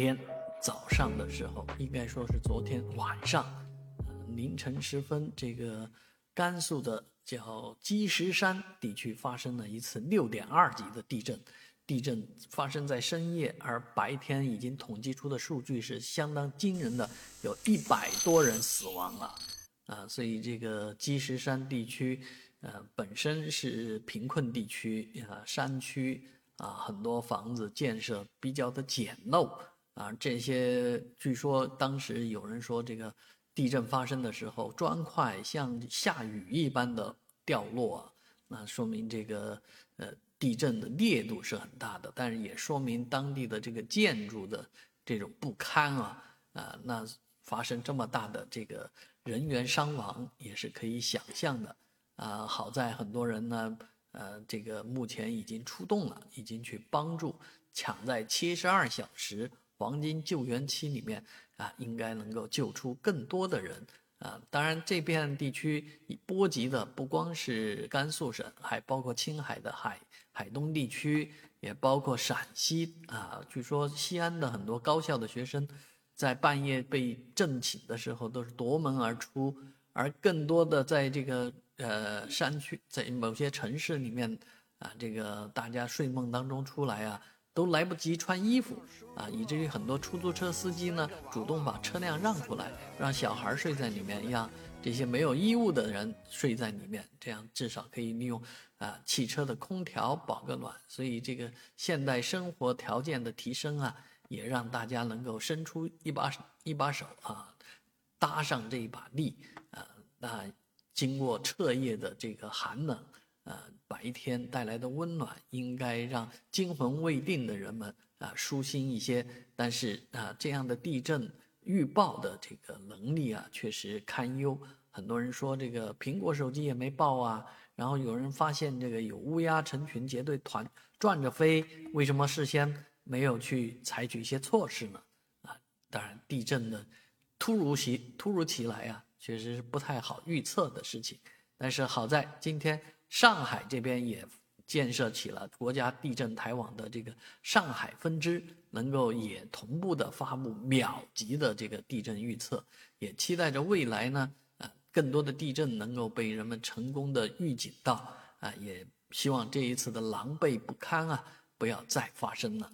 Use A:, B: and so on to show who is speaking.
A: 天早上的时候，应该说是昨天晚上，呃凌晨时分，这个甘肃的叫积石山地区发生了一次六点二级的地震。地震发生在深夜，而白天已经统计出的数据是相当惊人的，有一百多人死亡了。啊，所以这个积石山地区，呃，本身是贫困地区啊，山区啊，很多房子建设比较的简陋啊。这些据说当时有人说，这个地震发生的时候，砖块像下雨一般的掉落啊，那说明这个呃地震的烈度是很大的，但是也说明当地的这个建筑的这种不堪啊啊，那发生这么大的这个。人员伤亡也是可以想象的，啊，好在很多人呢，呃，这个目前已经出动了，已经去帮助，抢在七十二小时黄金救援期里面，啊，应该能够救出更多的人，啊，当然这片地区波及的不光是甘肃省，还包括青海的海海东地区，也包括陕西，啊，据说西安的很多高校的学生。在半夜被震醒的时候，都是夺门而出，而更多的在这个呃山区，在某些城市里面啊，这个大家睡梦当中出来啊，都来不及穿衣服啊，以至于很多出租车司机呢，主动把车辆让出来，让小孩睡在里面，让这些没有衣物的人睡在里面，这样至少可以利用啊汽车的空调保个暖。所以这个现代生活条件的提升啊。也让大家能够伸出一把一把手啊，搭上这一把力啊。那经过彻夜的这个寒冷，呃，白天带来的温暖，应该让惊魂未定的人们啊舒心一些。但是啊，这样的地震预报的这个能力啊，确实堪忧。很多人说这个苹果手机也没报啊，然后有人发现这个有乌鸦成群结队团转着飞，为什么事先？没有去采取一些措施呢，啊，当然地震的突如其突如其来啊，确实是不太好预测的事情。但是好在今天上海这边也建设起了国家地震台网的这个上海分支，能够也同步的发布秒级的这个地震预测，也期待着未来呢，啊，更多的地震能够被人们成功的预警到，啊，也希望这一次的狼狈不堪啊，不要再发生了。